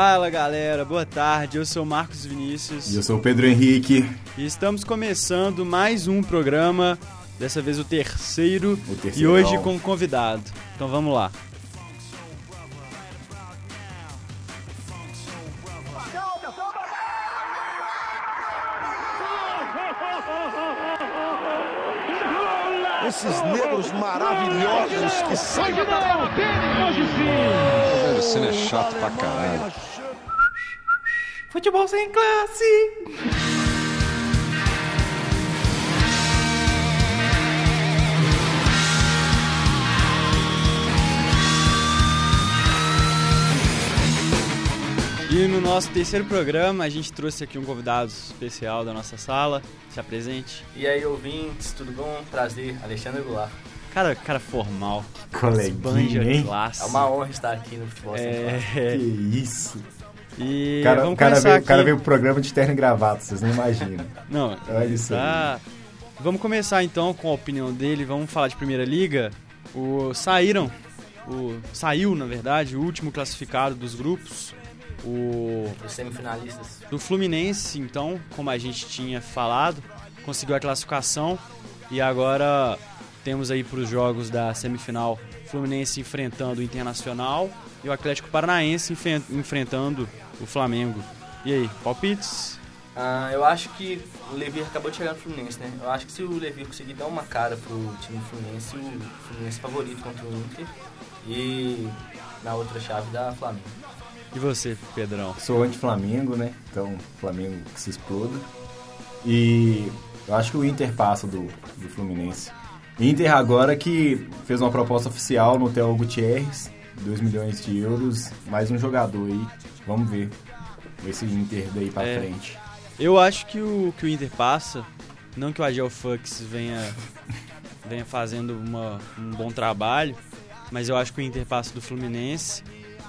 Fala galera, boa tarde. Eu sou Marcos Vinícius. E eu sou o Pedro Henrique. E estamos começando mais um programa, dessa vez o terceiro, O e terceirão. hoje com um convidado. Então vamos lá. Esses negros maravilhosos que saem Velho, cena é chato pra caralho. Futebol sem classe! E no nosso terceiro programa, a gente trouxe aqui um convidado especial da nossa sala. Se apresente. E aí, ouvintes, tudo bom? Prazer, Alexandre Goulart. Cara, cara formal. Coleguinha, hein? classe. É uma honra estar aqui no Futebol Sem Classe. É, Que isso. E O cara, vamos cara começar veio, aqui. o cara veio pro programa de terno e gravata, vocês não imaginam. Não, Olha isso tá. Vamos começar então com a opinião dele. Vamos falar de Primeira Liga. O saíram, o saiu na verdade o último classificado dos grupos, o Os semifinalistas. do Fluminense. Então, como a gente tinha falado, conseguiu a classificação e agora temos aí para os jogos da semifinal Fluminense enfrentando o Internacional e o Atlético Paranaense enfrentando o Flamengo. E aí, palpites? Ah, eu acho que o Levi acabou de chegar no Fluminense, né? Eu acho que se o Levi conseguir dar uma cara pro time do Fluminense, o Fluminense é favorito contra o Inter. E na outra chave da Flamengo. E você, Pedrão? Sou anti-Flamengo, né? Então, Flamengo que se exploda. E eu acho que o Inter passa do, do Fluminense. Inter agora que fez uma proposta oficial no Theo Gutierrez, 2 milhões de euros, mais um jogador aí. Vamos ver esse Inter daí pra É. frente. Eu acho que o, que o Inter passa, não que o Agel Fux venha, venha fazendo uma, um bom trabalho, mas eu acho que o Inter passa do Fluminense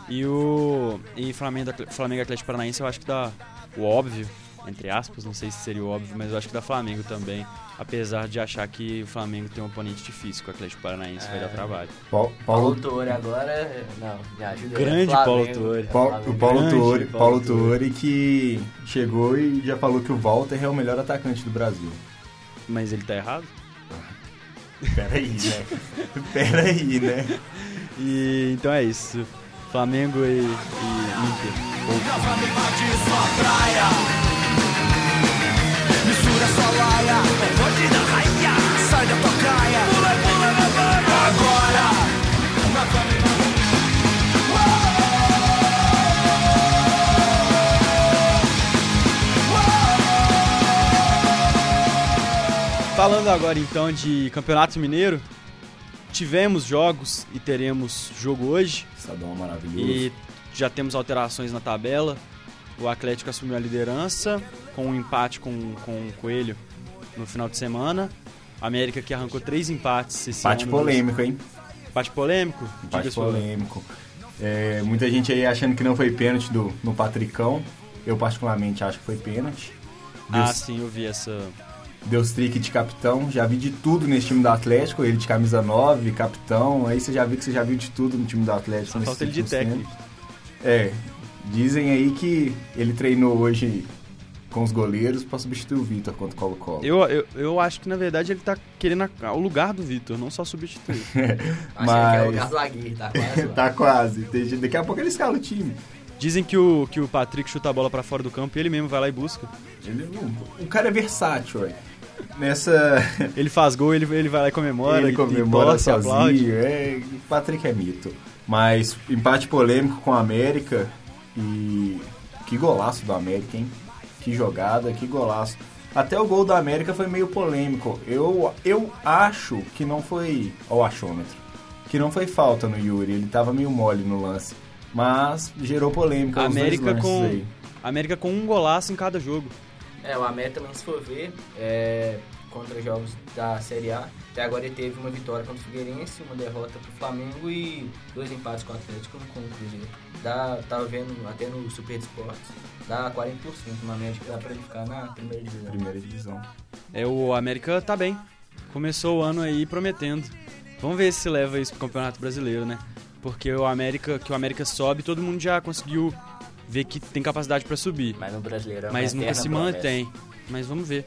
e o e Flamengo, Flamengo Atlético Paranaense eu acho que dá o óbvio, entre aspas, não sei se seria o óbvio, mas eu acho que dá Flamengo também, apesar de achar que o Flamengo tem um oponente difícil, que o Atlético Paranaense vai É. dar trabalho. Paulo, Paulo Paulo, Torre agora. Não, me ajuda aí. Grande Flamengo, Paulo é, Paulo- o Paulo Tuori, Paulo Paulo Tuori. Tuori que chegou e já falou que o Walter é o melhor atacante do Brasil. Mas ele tá errado? Peraí, né? Peraí, né? E então é isso. Flamengo e, e Inter. Falando agora então de Campeonato Mineiro, tivemos jogos e teremos jogo hoje. Estadual maravilhoso. e já temos alterações na tabela. O Atlético assumiu a liderança com um empate com, com o Coelho no final de semana. A América que arrancou três empates esse Empate ano. polêmico, hein? Empate polêmico? Empate polêmico. É, muita gente aí achando que não foi pênalti do, no Patricão. Eu particularmente acho que foi pênalti. Ah, Deus, sim, eu vi essa. Deus trick de capitão. Já vi de tudo nesse time do Atlético. Ele de camisa 9, capitão. Aí você já viu que você já viu de tudo no time do Atlético. Só falta ele de técnico. É. Dizem aí que ele treinou hoje com os goleiros pra substituir o Vitor contra o Colo-Colo. Eu, eu, eu acho que na verdade ele tá querendo a- o lugar do Vitor, não só substituir. Achei que é o Mas- lugar do Aguirre, tá quase tá quase. Daqui a pouco ele escala o time. Dizem que o, que o Patrick chuta a bola pra fora do campo e ele mesmo vai lá e busca. Ele, o, o cara é versátil, ué. Nessa. Ele faz gol, ele, ele vai lá e comemora. ele e- e comemora torce, aplaude. sozinho. É, o Patrick é mito. Mas empate polêmico com a América. E que golaço do América, hein? Que jogada, que golaço. Até o gol do América foi meio polêmico. Eu, eu acho que não foi. Ó, o achômetro. Que não foi falta no Yuri. Ele tava meio mole no lance. Mas gerou polêmica. A América com, aí. América com um golaço em cada jogo. É, o América também, se for ver, é, contra jogos da Série A, até agora ele teve uma vitória contra o Figueirense, uma derrota pro Flamengo e dois empates com o Atlético e com o Cruzeiro. Dá, tava vendo até no Super Esportes, dá 40%, uma média que dá pra ele ficar na primeira divisão. Primeira divisão. É, o América tá bem. Começou o ano aí prometendo. Vamos ver se leva isso pro Campeonato Brasileiro, né? Porque o América, que o América sobe, todo mundo já conseguiu vê que tem capacidade para subir. Mas no Brasileirão. Mas é nunca eterna se promessa. mantém. Mas vamos ver.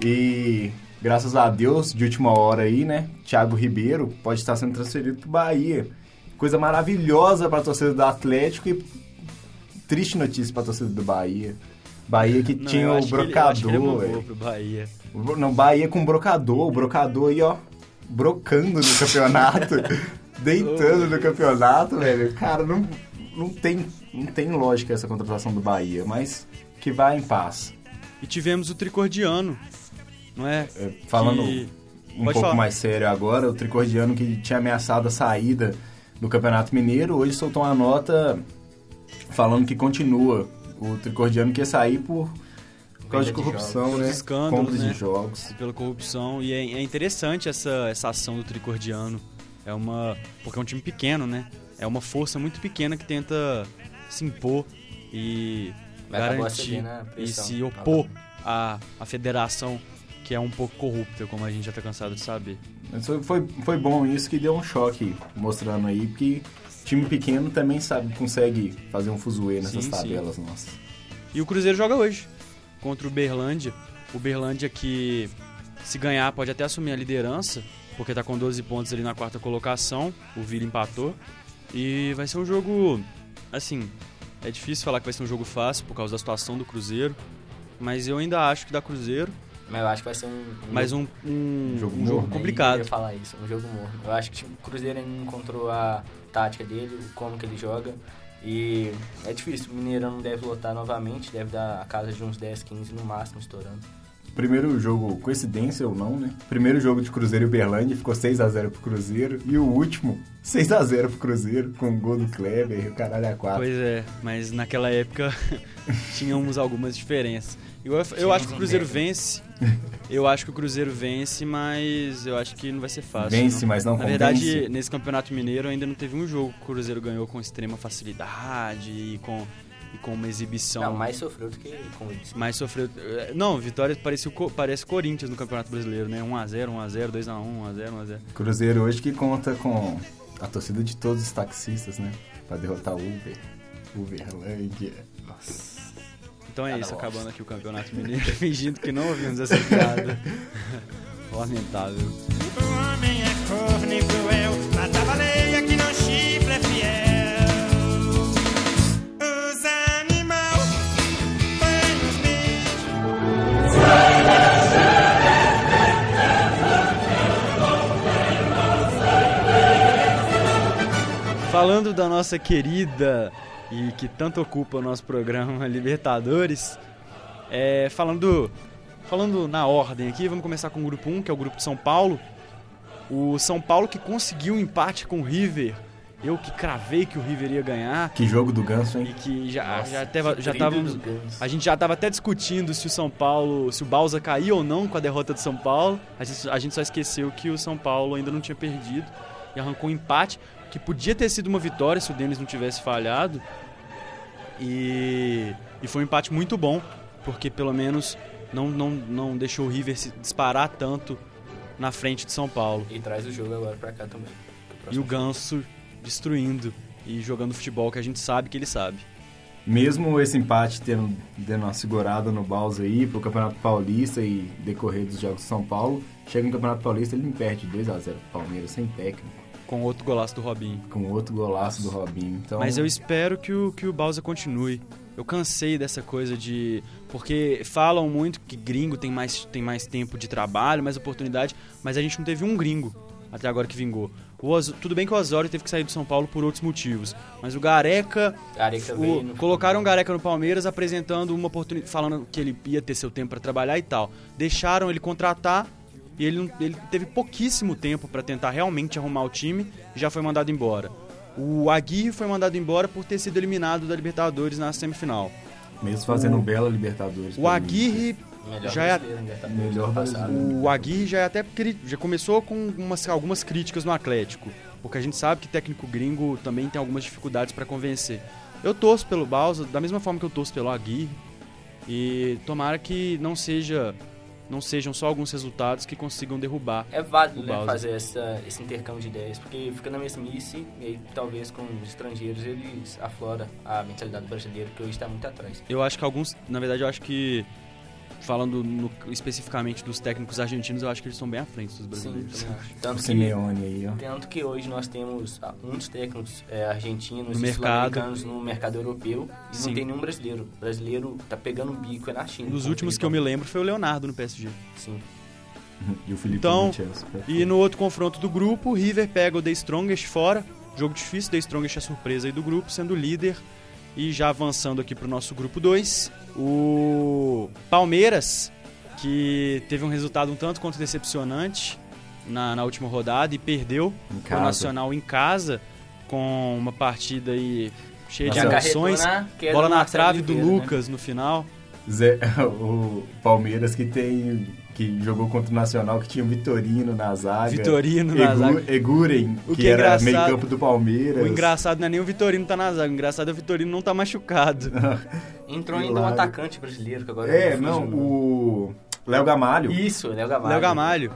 E graças a Deus, de última hora aí, né? Thiago Ribeiro pode estar sendo transferido pro Bahia. Coisa maravilhosa pra torcida do Atlético e triste notícia pra torcida do Bahia. Bahia que Não, tinha o ele- ele é brocador. velho. pro Bahia. Não, Bahia com brocador. O brocador aí, ó, brocando no campeonato. deitando no campeonato, velho. Cara, não, não, tem, não tem lógica essa contratação do Bahia, mas que vai em paz. E tivemos o Tricordiano, não é? É, Falando Que- um Pode pouco falar. mais sério agora, o Tricordiano que tinha ameaçado a saída do Campeonato Mineiro, hoje soltou uma nota falando que continua. O Tricordiano quer sair por, por causa de de corrupção, jogos. né? Os escândalos, Compras né? de jogos. pela corrupção e é, é interessante essa, essa ação do Tricordiano. É uma porque é um time pequeno, né? É uma força muito pequena que tenta se impor e acabou garantir a e se opor à, à federação que é um pouco corrupta, como a gente já tá cansado de saber. Mas foi, foi, foi bom isso que deu um choque mostrando aí, porque time pequeno também sabe, consegue fazer um fuzuê nessas Sim, sim. tabelas nossas. E o Cruzeiro joga hoje contra o Berlândia. O Berlândia que se ganhar pode até assumir a liderança, porque tá com 12 pontos ali na quarta colocação. O Vila empatou. E vai ser um jogo assim, é difícil falar que vai ser um jogo fácil por causa da situação do Cruzeiro, mas eu ainda acho que dá Cruzeiro, Mas eu acho que vai ser um. um mas um, um, Jogo um jogo morno. Eu complicado. ia falar isso, um jogo morno. Eu acho que tipo, o Cruzeiro ainda não encontrou a tática dele, como que ele joga. E é difícil, o Mineirão não deve lotar novamente, deve dar a casa de uns 10, 15 no máximo estourando. Primeiro jogo, coincidência ou não, né? Primeiro jogo de Cruzeiro e Uberlândia ficou 6x0 pro Cruzeiro. E o último, 6x0 pro Cruzeiro, com o gol do Kleber e o caralho a 4. Pois é, mas naquela época tínhamos algumas diferenças. Eu, eu acho que o Cruzeiro vence. Eu acho que o Cruzeiro vence, mas eu acho que não vai ser fácil. Vence, não. mas não Na convence. verdade, nesse Campeonato Mineiro ainda não teve um jogo que o Cruzeiro ganhou com extrema facilidade e com, e com uma exibição Não, mais sofreu do que com isso. mais sofreu. eh, Não, Vitória parece, parece Corinthians no Campeonato Brasileiro, né? 1x0, 1x0, 2x1, 1x0, 1x0. Cruzeiro hoje que conta com a torcida de todos os taxistas, né? Pra derrotar o Uber. Uberlândia. Nossa. Então é Cada isso, bosta. acabando aqui o Campeonato Mineiro, fingindo que não ouvimos essa piada. Lamentável. O homem é corno e cruel, mata a baleia Falando da nossa querida e que tanto ocupa o nosso programa Libertadores, é, falando, falando na ordem aqui, vamos começar com o grupo 1, que é o grupo de São Paulo. O São Paulo que conseguiu um empate com o River. Eu que cravei que o River ia ganhar. Que jogo do Ganso, E hein? que já, Nossa, já, até, que já Ganso. A gente já estava até discutindo se o São Paulo, se o Balsa caía ou não com a derrota do São Paulo. A gente, a gente só esqueceu que o São Paulo ainda não tinha perdido e arrancou um empate que podia ter sido uma vitória se o Denis não tivesse falhado. E, e foi um empate muito bom, porque pelo menos não, não, não deixou o River se disparar tanto na frente de São Paulo. E traz o jogo agora pra cá também. E o Ganso destruindo e jogando futebol que a gente sabe que ele sabe. Mesmo esse empate tendo dando uma segurada no Baus aí pro Campeonato Paulista e decorrer dos jogos de São Paulo, chega no Campeonato Paulista ele perde 2x0 pro Palmeiras sem técnico, Com outro golaço do Robinho. com outro golaço do Robinho. Então, Mas eu espero que o, que o Bowser continue. Eu cansei dessa coisa de. Porque falam muito que gringo tem mais, tem mais tempo de trabalho, mais oportunidade, mas a gente não teve um gringo até agora que vingou. Tudo bem que o Osório teve que sair do São Paulo por outros motivos, mas o Gareca. Gareca o- colocaram o Gareca no Palmeiras apresentando uma oportunidade, falando que ele ia ter seu tempo para trabalhar e tal. Deixaram ele contratar e ele, ele teve pouquíssimo tempo para tentar realmente arrumar o time e já foi mandado embora. O Aguirre foi mandado embora por ter sido eliminado da Libertadores na semifinal. mesmo fazendo um bela Libertadores. O Aguirre Melhor já é- Melhor passado. O Aguirre já é até já começou com umas, algumas críticas no Atlético, porque a gente sabe que técnico gringo também tem algumas dificuldades para convencer. Eu torço pelo Balsa da mesma forma que eu torço pelo Aguirre e tomara que não seja não sejam só alguns resultados que consigam derrubar. É válido né, fazer essa, esse intercâmbio de ideias, porque fica na mesmice e aí talvez com os estrangeiros eles aflora a mentalidade brasileira, que hoje está muito atrás. Eu acho que alguns, na verdade, eu acho que falando no- especificamente dos técnicos argentinos, eu acho que eles estão bem à frente dos Sim, brasileiros. acho. O Tanto que, Simeone aí, ó. tanto que hoje nós temos ah, muitos técnicos é, argentinos No e mercado. sul-americanos no mercado europeu e Sim. não tem nenhum brasileiro. O brasileiro tá pegando um bico é na China. Dos como últimos que eu me lembro foi o Leonardo no PSG. Sim. E o Felipe Então, no Chelsea. E no outro confronto do grupo, o River pega o The Strongest fora. Jogo difícil, The Strongest é a surpresa aí do grupo, sendo líder. E já avançando aqui pro nosso grupo 2, o Palmeiras, que teve um resultado um tanto quanto decepcionante na, na última rodada e perdeu Em o. Nacional em casa, com uma partida aí cheia de Que Nossa, acarretou emoções. na queda Bola na trave do né? Lucas no final. Zé- o Palmeiras que tem que jogou contra o Nacional que tinha o Vitorino na zaga. Vitorino na Egu- zaga. Eguren, O que, que é era meio campo do Palmeiras. O engraçado não é nem o Vitorino tá na zaga, o engraçado é o Vitorino não tá machucado. Entrou ainda um atacante brasileiro que agora É, não, o Léo Gamalho. Isso, Léo Gamalho. Léo Gamalho.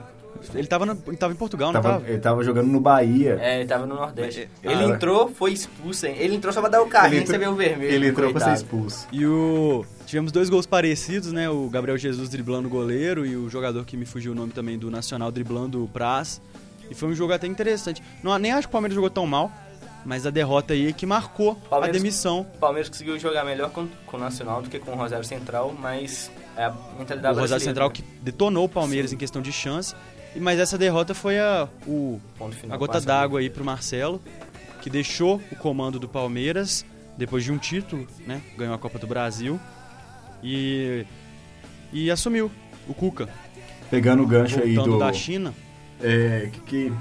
Ele tava, no- ele tava em Portugal, não Tava, tava? ele tava jogando no Bahia. É, ele tava no Nordeste. Mas, ele ah, entrou, foi expulso, hein? Ele entrou só pra dar o carrinho e entrou- receber o vermelho. Ele entrou pra ser coitado. expulso. E o. Tivemos dois gols parecidos, né? O Gabriel Jesus driblando o goleiro e o jogador que me fugiu o nome também do Nacional driblando o Praz. E foi um jogo até interessante. Não, nem acho que o Palmeiras jogou tão mal, mas a derrota aí é que marcou Palmeiras- a demissão. O Palmeiras conseguiu jogar melhor com, com o Nacional do que com o Rosário Central, mas é a mentalidade O Rosário Central né? que detonou o Palmeiras Sim. em questão de chance. Mas essa derrota foi a, o, a gota d'água aí pro Marcelo, que deixou o comando do Palmeiras depois de um título, né? Ganhou a Copa do Brasil e e assumiu o Cuca, Pegando o gancho aí do. da China. É, que, que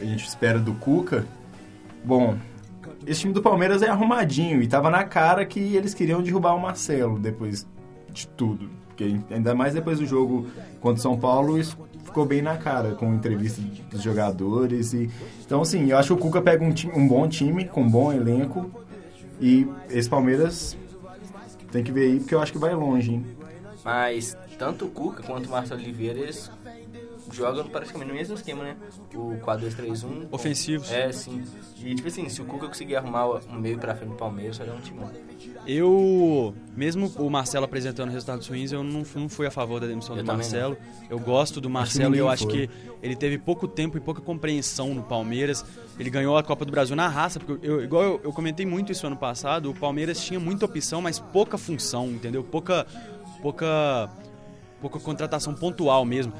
a gente espera do Cuca. Bom, esse time do Palmeiras é arrumadinho e tava na cara que eles queriam derrubar o Marcelo depois de tudo. Porque ainda mais depois do jogo contra o São Paulo, isso ficou bem na cara com entrevista dos jogadores. E, então, assim, eu acho que o Cuca pega um, time- um bom time, com um bom elenco. E esse Palmeiras tem que ver aí, porque eu acho que vai longe, hein? Mas tanto o Cuca quanto o Marcelo Oliveira, eles jogam praticamente no mesmo esquema, né? O 4-2-3-1. com- Ofensivos. É, sim. E tipo assim, se o Cuca conseguir arrumar um meio pra frente do Palmeiras, dar um timão. Eu, mesmo o Marcelo apresentando resultados ruins, eu não, não fui a favor da demissão Eu do Marcelo. Eu gosto do Marcelo e eu acho foi. que ele teve pouco tempo e pouca compreensão no Palmeiras. Ele ganhou a Copa do Brasil na raça, porque eu, igual eu, eu comentei muito isso ano passado, o Palmeiras tinha muita opção, mas pouca função, entendeu? Pouca pouca pouca contratação pontual mesmo.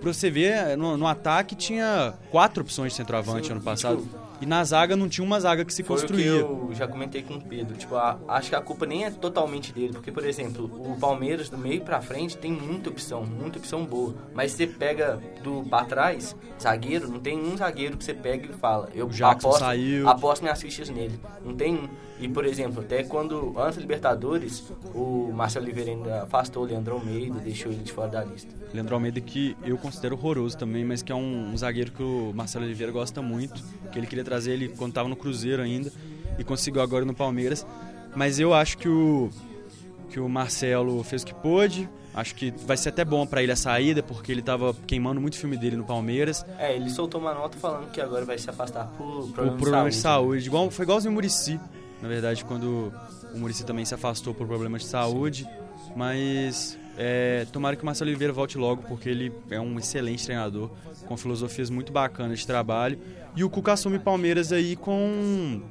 Pra você ver, no, no ataque tinha quatro opções de centroavante Sim, ano passado. tipo, E na zaga não tinha uma zaga que se construía. eu já comentei com o Pedro. Tipo, a- acho que a culpa nem é totalmente dele. Porque, por exemplo, o Palmeiras, do meio pra frente, tem muita opção, muita opção boa. Mas você pega do pra trás, zagueiro, não tem um zagueiro que você pega e fala. Eu O Jackson aposto, saiu. aposto minhas fichas nele. Não tem um. E, por exemplo, até quando, antes da Libertadores, o Marcelo Oliveira ainda afastou o Leandro Almeida, deixou ele de fora da lista. Leandro Almeida, que eu considero horroroso também, mas que é um, um zagueiro que o Marcelo Oliveira gosta muito, que ele queria trazer ele quando estava no Cruzeiro ainda e conseguiu agora no Palmeiras. Mas eu acho que o, que o Marcelo fez o que pôde. Acho que vai ser até bom para ele a saída, porque ele estava queimando muito filme dele no Palmeiras. É, ele soltou uma nota falando que agora vai se afastar por problema, problema de né? saúde. Igual, foi igualzinho o Murici, na verdade, quando o Murici também se afastou por problema de saúde. Mas é, tomara que o Marcelo Oliveira volte logo, porque ele é um excelente treinador, com filosofias muito bacanas de trabalho. E o Cuca assume Palmeiras aí com,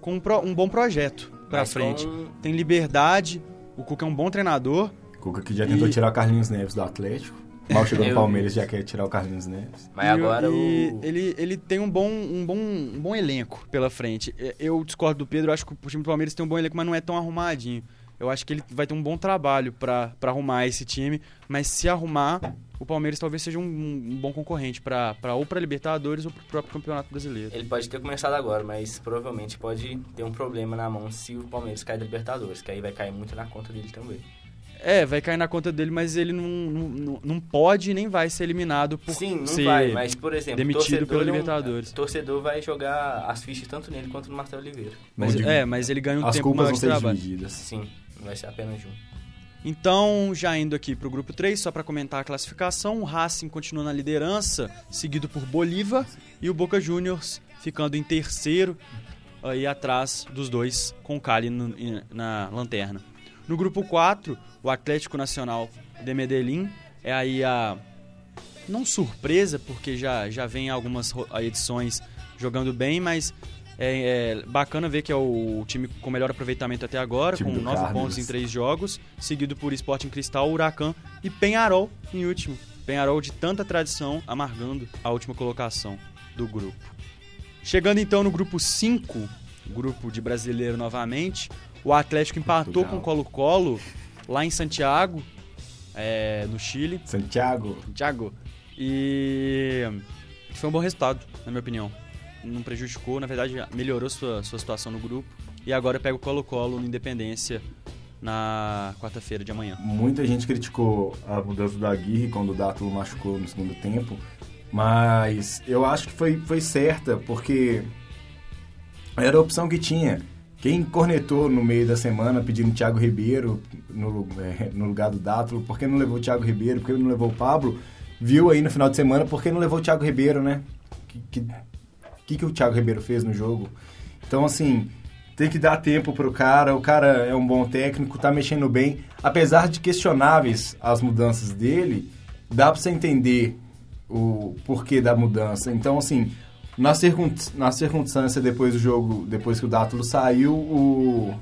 com um, pro- um bom projeto pra Mas frente. com- Tem liberdade, o Cuca é um bom treinador. Cuca que já tentou E- tirar o Carlinhos Neves do Atlético. Mal chegou no Palmeiras já quer tirar o Carlinhos Neves. Mas E- agora e o... ele, ele tem um bom, um, bom, um bom elenco pela frente. Eu discordo do Pedro, acho que o time do Palmeiras tem um bom elenco, mas não é tão arrumadinho. Eu acho que ele vai ter um bom trabalho pra pra arrumar esse time, mas se arrumar, o Palmeiras talvez seja um, um bom concorrente pra- ou pra Libertadores ou pro próprio Campeonato Brasileiro. Ele pode ter começado agora, mas provavelmente pode ter um problema na mão se o Palmeiras cair da Libertadores, que aí vai cair muito na conta dele também. É, vai cair na conta dele, mas ele não, não, não- pode nem vai ser eliminado por Sim, não ser vai, mas por exemplo, demitido um- Libertadores. torcedor vai jogar as fichas tanto nele quanto no Marcelo Oliveira. Mas, é, mas ele ganha um As tempo vão de trabalho. divididas. Sim, não vai ser apenas um. Então, já indo aqui para o grupo 3, só para comentar a classificação, o Racing continua na liderança, seguido por Bolívar e o Boca Juniors ficando em terceiro, aí atrás dos dois, com o Cali no- na lanterna. No grupo 4, o Atlético Nacional de Medellín é aí a não surpresa, porque já, já vem algumas edições jogando bem, mas é, é bacana ver que é o time com melhor aproveitamento até agora, com do 9 Carlos. pontos em 3 jogos, seguido por Sporting Cristal, Huracan e Penharol em último. Penharol de tanta tradição, amargando a última colocação do grupo. Chegando então no grupo 5, grupo de brasileiro novamente, o Atlético empatou Portugal. com o Colo-Colo lá em Santiago, é, no Chile. Santiago. Thiago. E foi um bom resultado, na minha opinião. Não prejudicou, na verdade melhorou sua, sua situação no grupo. E agora pega o Colo-Colo no Independência na quarta-feira de amanhã. Muita gente criticou a mudança do Aguirre quando o Dátulo machucou no segundo tempo, mas eu acho que foi, foi certa, porque era a opção que tinha. Quem cornetou no meio da semana pedindo Thiago Ribeiro no, eh, no lugar do Dátulo, por que não levou o Thiago Ribeiro, por que não levou o Pablo, viu aí no final de semana por que não levou o Thiago Ribeiro, né? Que, que, que, que o Thiago Ribeiro fez no jogo? Então, assim, tem que dar tempo pro cara. O cara é um bom técnico, tá mexendo bem. Apesar de questionáveis as mudanças dele, dá pra você entender o porquê da mudança. Então, assim, na, circun na circunstância depois do jogo, depois que o Dátulo saiu, o,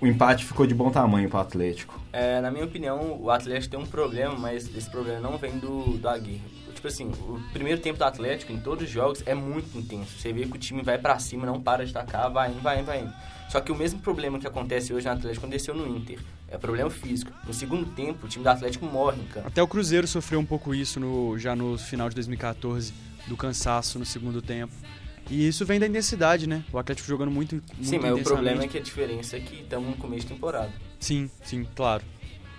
o empate ficou de bom tamanho pro Atlético. É, na minha opinião, o Atlético tem um problema, mas esse problema não vem do, do Aguirre. Tipo assim, o primeiro tempo do Atlético, em todos os jogos, é muito intenso. Você vê que o time vai pra cima, não para de tacar, vai indo, vai indo, vai indo. Só que o mesmo problema que acontece hoje no Atlético aconteceu no Inter. É problema físico. No segundo tempo, o time do Atlético morre em campo. Até o Cruzeiro sofreu um pouco isso no, já no final de 2014, do cansaço no segundo tempo. E isso vem da intensidade, né? O Atlético jogando muito, muito Sim, mas o problema é que a diferença é que estamos no começo de temporada. Sim, sim, claro.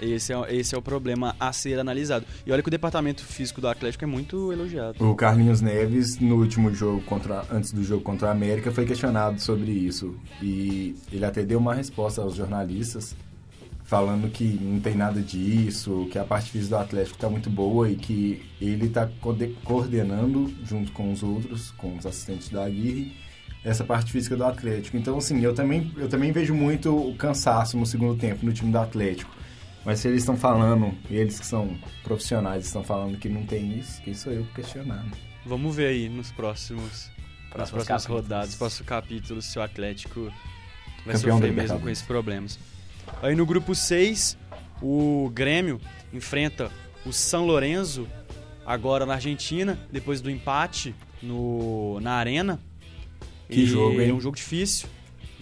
Esse é, esse é o problema a ser analisado. E olha que o departamento físico do Atlético é muito elogiado. O Carlinhos Neves, no último jogo, contra, antes do jogo contra a América, foi questionado sobre isso. E ele até deu uma resposta aos jornalistas, falando que não tem nada disso, que a parte física do Atlético está muito boa e que ele está coordenando, junto com os outros, com os assistentes da Aguirre, essa parte física do Atlético. Então, assim, eu também, eu também vejo muito o cansaço no segundo tempo no time do Atlético. Mas se eles estão falando, eles que são profissionais estão falando que não tem isso, quem sou eu pra questionar? né? Vamos ver aí nos próximos, nas Próximos próximas capítulos. rodadas, próximos capítulos, se o Atlético vai Campeão sofrer mesmo com esses problemas. Aí no grupo 6, o Grêmio enfrenta o São Lourenço, agora na Argentina, depois do empate no, na Arena. Que E jogo, hein? É um jogo difícil.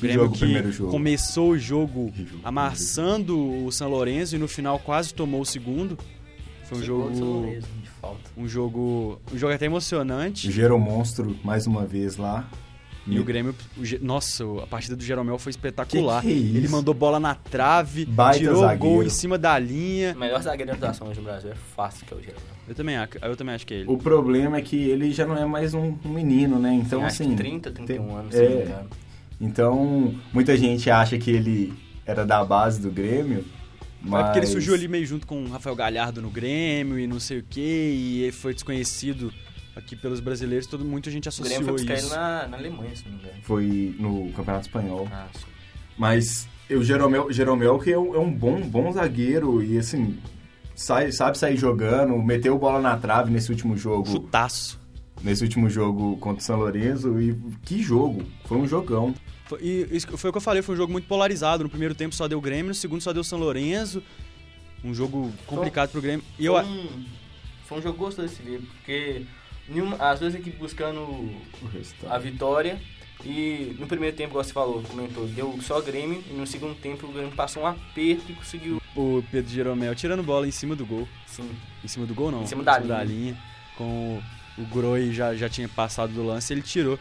Grêmio jogo, que jogo. começou o jogo amassando o São Lourenço e no final quase tomou o segundo. Foi um jogo, Lourenço, de falta. um jogo, um jogo até emocionante. O Monstro, mais uma vez lá. E o Grêmio, o nossa, a partida do Jeromel foi espetacular. Que que é? Ele mandou bola na trave, Baita tirou o zagueiro. gol em cima da linha. O melhor zagueiro da atuação hoje no Brasil é fácil que é o Geraldo. Eu também, eu também acho que é ele. O problema é que ele já não é mais um, um menino, né? Então, Acho que assim... 30, 31 tem- anos, se não me É, engano. Então, muita gente acha que ele era da base do Grêmio, mas... É porque ele surgiu ali meio junto com o Rafael Galhardo no Grêmio e não sei o que, e ele foi desconhecido aqui pelos brasileiros, todo, muita gente O associou Grêmio foi buscar ele isso. na, na Alemanha, se não me engano. Foi no Campeonato Espanhol. Ah. Mas o Jeromel, Jeromel que é um, é um bom, bom zagueiro e, assim, sai, sabe sair jogando, meteu bola na trave nesse último jogo. Chutaço. Nesse último jogo contra o São Lourenço. E que jogo! Foi um jogão. Foi, e isso foi o que eu falei, foi um jogo muito polarizado. No primeiro tempo só deu Grêmio, no segundo só deu São Lourenço. Um jogo complicado pro Grêmio. E eu, Foi, um, foi um jogo gostoso de se ver, porque nenhuma, as duas equipes buscando a vitória. E no primeiro tempo, igual você falou, comentou, deu só Grêmio. E no segundo tempo, o Grêmio passou um aperto e conseguiu. o Pedro Jeromel tirando bola em cima do gol. Sim, Em cima do gol, não. Em cima da linha. linha. Com o, o Groi já, já tinha passado do lance, ele tirou.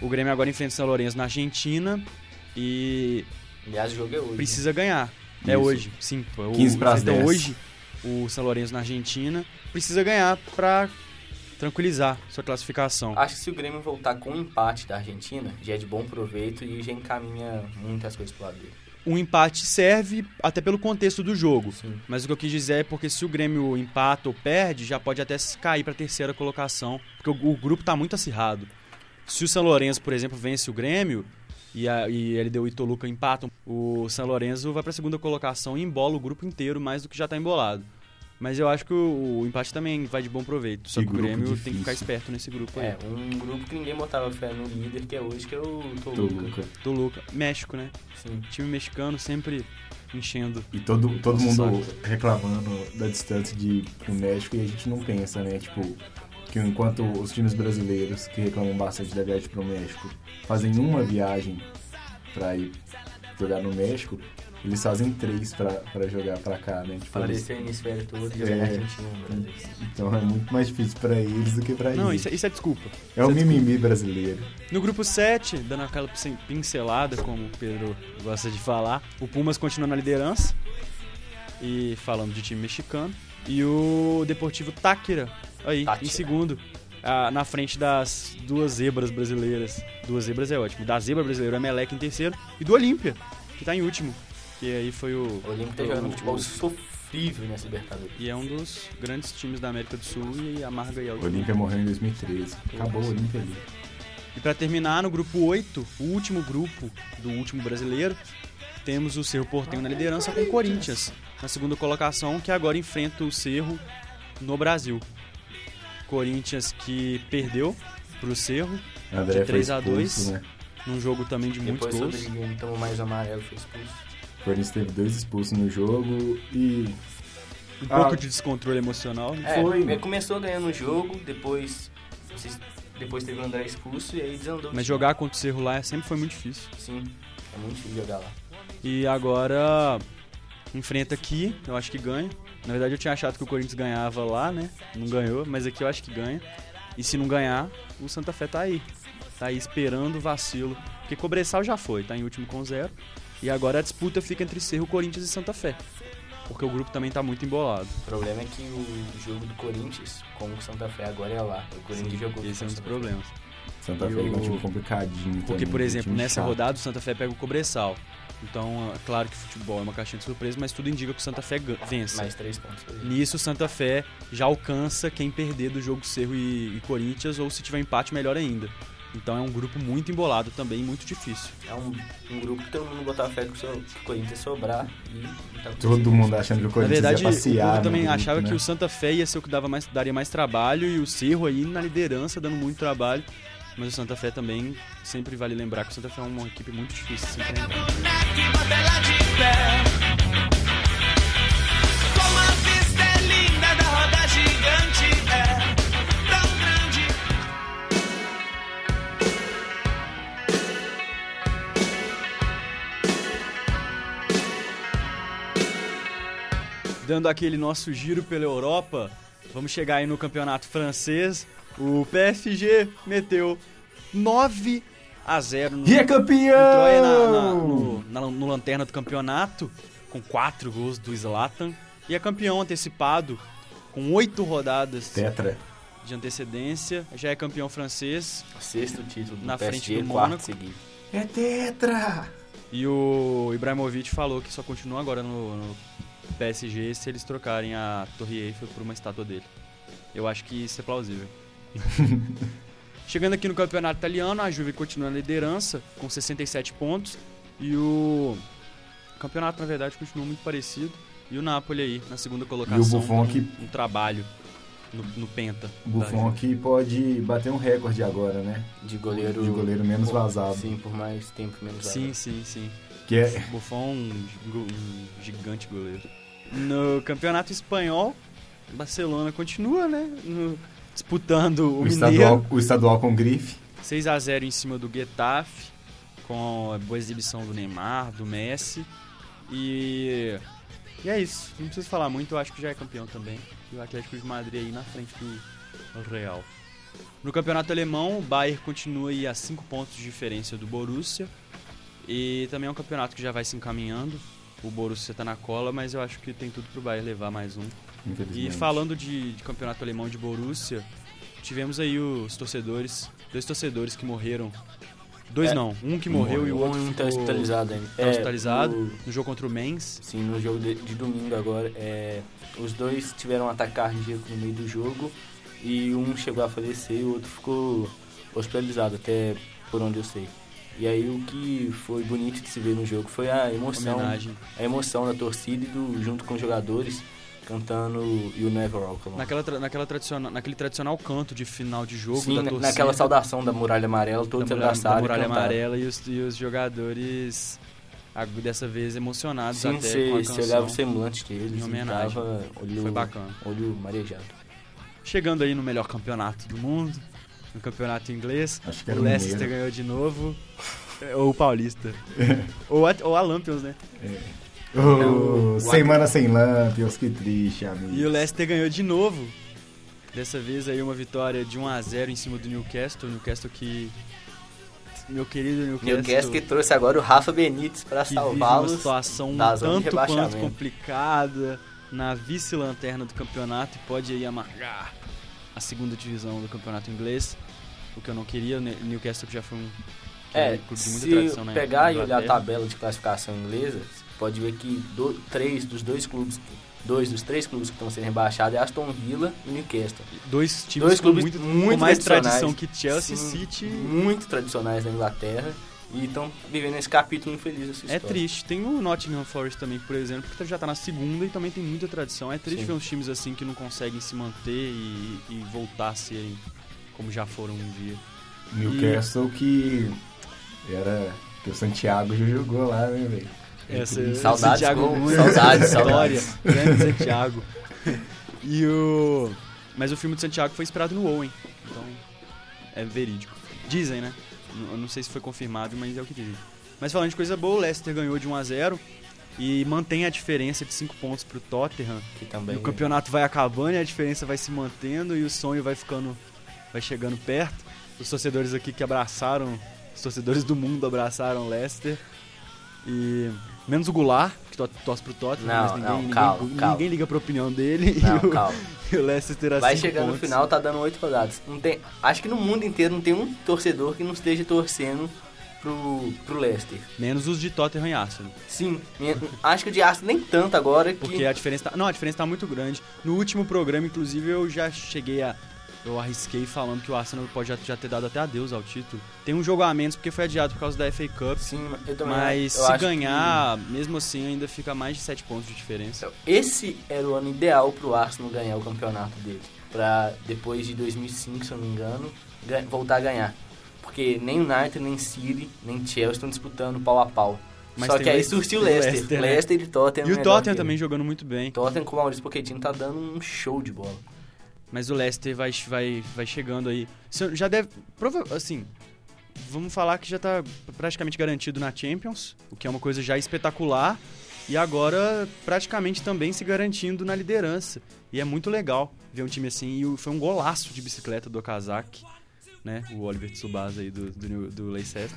O Grêmio agora enfrenta o São Lourenço na Argentina e aliás, o jogo é hoje. precisa ganhar. É Isso. hoje, sim. pô, o- 15 pras enfrenta 10. hoje o São Lourenço na Argentina. Precisa ganhar pra tranquilizar sua classificação. Acho que se o Grêmio voltar com o empate da Argentina, já é de bom proveito e já encaminha muitas coisas pro lado dele. um empate serve até pelo contexto do jogo. Sim. Mas o que eu quis dizer é porque se o Grêmio empata ou perde, já pode até cair para a terceira colocação, porque o, o grupo está muito acirrado. Se o São Lourenço, por exemplo, vence o Grêmio e, a, e ele deu o Itoluca empatam, o São Lourenço vai para a segunda colocação e embola o grupo inteiro mais do que já está embolado. Mas eu acho que o, o empate também vai de bom proveito. Só Que que, o Grêmio tem difícil. que ficar esperto nesse grupo aí. É, um grupo que ninguém botava fé no líder, que é hoje, que é o Toluca. Toluca. Toluca. México, né? Sim. Time mexicano sempre enchendo. E todo, todo mundo reclamando da distância de pro México e a gente não pensa, né? Tipo, que enquanto os times brasileiros que reclamam bastante da viagem pro México fazem uma viagem pra ir jogar no México, eles fazem três pra, pra jogar pra cá, né? Tipo, Para eles- o hemisfério todo e É. jogar na Argentina, no Brasil. então é muito mais difícil pra eles do que pra Não, eles. isso, é- isso é desculpa. É o é mimimi brasileiro. No grupo 7, dando aquela pin- pincelada, como o Pedro gosta de falar, o Pumas continua na liderança. E falando de time mexicano. E o Deportivo Táquira, aí, Táchira. em segundo. ah, na frente das duas zebras brasileiras. Duas zebras é ótimo. Da zebra brasileira, o Emelec em terceiro. E do Olímpia, que tá em último. Que aí foi o. O Olímpico tá jogando um futebol sofrível nessa Libertadores. E é um dos grandes times da América do Sul e amarga aí a O. Olímpia morreu em 2013. Acabou o Olímpia ali. E pra terminar, no grupo 8, o último grupo do último brasileiro, temos o Cerro Portenho na liderança com o Corinthians, na segunda colocação, que agora enfrenta o Cerro no Brasil. Corinthians que perdeu pro Cerro, André De foi 3 a 2. expulso, né? num jogo também de muitos Depois o gols. Rodriguinho tomou mais amarelo, foi expulso. O Corinthians teve dois expulsos no jogo e Um Ah. pouco de descontrole emocional. né? É, Foi. ele começou ganhando o jogo, depois, depois teve o André expulso e aí desandou. Mas jogar contra o Cerro lá sempre foi muito difícil. Sim, é muito difícil jogar lá. E agora enfrenta aqui, eu acho que ganha. Na verdade eu tinha achado que o Corinthians ganhava lá, né? Não ganhou, mas aqui eu acho que ganha. E se não ganhar, o Santa Fé tá aí. Tá aí esperando o vacilo. Porque Cobressal já foi, tá em último com zero. E agora a disputa fica entre Cerro, Corinthians e Santa Fé. Porque o grupo também tá muito embolado. O problema é que o jogo do Corinthians com o Santa Fé agora é lá. O Corinthians jogou Esse é um dos problemas. Santa Fé é um time complicadinho Porque, também, por exemplo, nessa chato. rodada o Santa Fé pega o Cobressal. Então, é claro que futebol é uma caixinha de surpresa, mas tudo indica que o Santa Fé vence. Mais três pontos. Nisso, o Santa Fé já alcança quem perder do jogo Cerro e, e Corinthians, ou se tiver empate, melhor ainda. Então é um grupo muito embolado também, muito difícil. É um, um grupo que todo mundo botava fé que o, seu, que o Corinthians ia sobrar e tá Todo mundo achando que o Na Corinthians verdade, ia o passear. povo no também grupo, achava né? que o Santa Fé ia ser o que dava mais, daria mais trabalho e o Cerro aí na liderança, dando muito trabalho. Mas o Santa Fé também, sempre vale lembrar que o Santa Fé é uma equipe muito difícil de se. Dando aquele nosso giro pela Europa, vamos chegar aí no campeonato francês. O PSG meteu 9 a 0 no, E é campeão! entrou aí na- na- no, na- no lanterna do campeonato, com 4 gols do Zlatan. E é campeão antecipado, com 8 rodadas Tetra. de antecedência. Já é campeão francês. Sexto título do Na PSG, frente do quarto Mônaco. seguido. É tetra! E o Ibrahimovic falou que só continua agora no, no PSG se eles trocarem a Torre Eiffel por uma estátua dele. Eu acho que isso é plausível. Chegando aqui no campeonato italiano, a Juve continua na liderança com 67 pontos e o campeonato, na verdade, continua muito parecido. E o Napoli aí na segunda colocação Buffon com que- um trabalho no, no penta. O Buffon que pode bater um recorde agora, né? De goleiro, De goleiro menos por- vazado. Sim, por mais tempo menos Sim, vazado. sim, sim. Que é Buffon, um, go- um gigante goleiro. No campeonato espanhol, Barcelona continua, né? no- disputando o, o Mineiro. estadual, o estadual com grife. 6 a 0 em cima do Getafe, com a boa exibição do Neymar, do Messi. E, e é isso. Não preciso falar muito, eu acho que já é campeão também. E o Atlético de Madrid aí na frente do Real. No campeonato alemão, o Bayern continua aí a 5 pontos de diferença do Borussia. E também é um campeonato que já vai se encaminhando. O Borussia tá na cola, mas eu acho que tem tudo pro Bayern levar mais um. E falando de, de campeonato alemão de Borussia, tivemos aí os torcedores, dois torcedores que morreram Dois É. não, um que morreu e o outro um tá ficou- hospitalizado ainda. tá É, hospitalizado. o- No jogo contra o Mens. Sim, no jogo de, de domingo agora, é, os dois tiveram um ataque cardíaco no meio do jogo e um chegou a falecer e o outro ficou hospitalizado, até por onde eu sei. E aí o que foi bonito de se ver no jogo foi a emoção, Homenagem. a emoção da torcida e do, junto com os jogadores cantando You Never Walk Alone. Naquela, tra- naquela tradicional, naquele tradicional canto de final de jogo Sim, da torcida. naquela saudação da muralha amarela, todos muralha, abraçaram da e muralha amarela e os, e os jogadores dessa vez emocionados Sim, até com a você você olhava o semblante deles em homenagem. tava olho, Foi bacana. olho marejado. Chegando aí no melhor campeonato do mundo, no campeonato inglês, Acho que era o Leicester ganhou de novo. ou o Paulista. ou, a, ou a Lampions, né? Oh, o- semana sem Lampions, que triste, amigo. E o Leicester ganhou de novo. Dessa vez aí uma vitória de 1 a 0 em cima do Newcastle. Newcastle que. Meu querido Newcastle. Newcastle que trouxe agora o Rafa Benítez para vive uma salvá-los. situação um tanto quanto complicada na vice-lanterna do campeonato e pode aí amargar a segunda divisão do campeonato inglês. O que eu não queria, o Ne- Newcastle que já foi um, que É, um clube de muita se tradição na pegar e olhar a tabela de classificação inglesa, pode ver que do, três dos dois clubes, dois dos três clubes que estão sendo rebaixados é Aston Villa e Newcastle. Dois times Dois com clubes muito, muito com mais tradicionais. tradição que Chelsea Sim, City. Muito tradicionais na Inglaterra e estão vivendo esse capítulo infeliz da sua É história. triste. Tem o Nottingham Forest também, por exemplo, que já tá na segunda e também tem muita tradição. É triste Sim. ver uns times assim que não conseguem se manter e, e voltar a serem como já foram um dia. Newcastle que era. que o Santiago já jogou lá, né, velho? Essa. Saudades, Santiago Nunes, saudades, história, saudades. grande Santiago. E o mas o filme de Santiago foi inspirado no Owen, então é verídico. Dizem, né? Eu não sei se foi confirmado, mas é o que dizem. Mas falando de coisa boa, o Leicester ganhou de 1 a 0 e mantém a diferença de 5 pontos pro Tottenham. Que E também o campeonato vai acabando e a diferença vai se mantendo e o sonho vai ficando vai chegando perto. Os torcedores aqui que abraçaram, os torcedores do mundo abraçaram o Leicester. E menos o Goulart, que to- torce pro Tottenham, Não, mas ninguém, não, ninguém, calma, ninguém calma. liga pra opinião dele Não, e, o, calma. e o Leicester terá Vai chegando no pontos. final, tá dando oito rodadas. Não tem, acho que no mundo inteiro não tem um torcedor que não esteja torcendo pro, pro Leicester. Menos os de Tottenham e Arsenal. Sim, acho que o de Arsenal nem tanto agora que... Porque a diferença tá, não, a diferença tá muito grande. No último programa, inclusive, eu já cheguei a eu arrisquei falando que o Arsenal pode já, ter dado até adeus ao título. Tem um jogo a menos porque foi adiado por causa da FA Cup. Sim, eu também Mas eu se ganhar, mesmo assim, ainda fica mais de 7 pontos de diferença. que Esse era o ano ideal pro Arsenal ganhar o campeonato dele. Pra depois de 2005, se eu não me engano, ga- voltar a ganhar. Porque nem United, nem City, nem Chelsea estão disputando pau a pau. Mas Só que aí Leicester- surgiu o Leicester. Leicester, Leicester, né? e Tottenham E o melhor Tottenham que também jogando muito bem. Tottenham com o Maurício Pochettino tá dando um show de bola. Mas o Leicester vai, vai, vai chegando aí. Já deve. Assim. Vamos falar que já tá praticamente garantido na Champions, o que é uma coisa já espetacular. E agora praticamente também se garantindo na liderança. E é muito legal ver um time assim. E foi um golaço de bicicleta do Okazaki, né? O Oliver Tsubasa aí do, do, do Leicester.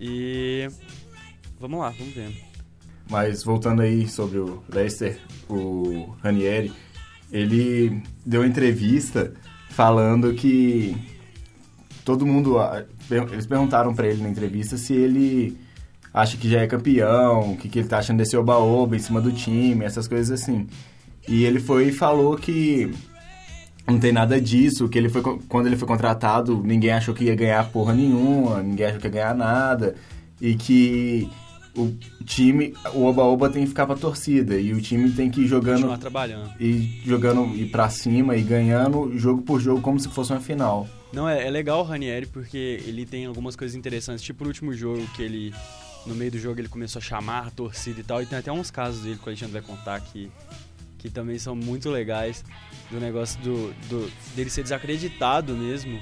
E. Vamos lá, vamos vendo. Mas voltando aí sobre o Leicester, o Ranieri, ele deu entrevista falando que todo mundo. ah, Eles perguntaram pra ele na entrevista se ele acha que já é campeão, o que, que ele tá achando desse oba-oba em cima do time, essas coisas assim. E ele foi e falou que não tem nada disso, que ele foi quando ele foi contratado, ninguém achou que ia ganhar porra nenhuma, ninguém achou que ia ganhar nada, e que o time, o oba-oba tem que ficar pra torcida, e o time tem que ir jogando Continuar trabalhando. e jogando ir pra cima e ganhando jogo por jogo como se fosse uma final. Não, é, é legal o Ranieri porque ele tem algumas coisas interessantes. Tipo no último jogo que ele, no meio do jogo, ele começou a chamar a torcida e tal. E tem até uns casos dele que o Alexandre vai contar que, que também são muito legais. Do negócio do, do dele ser desacreditado mesmo.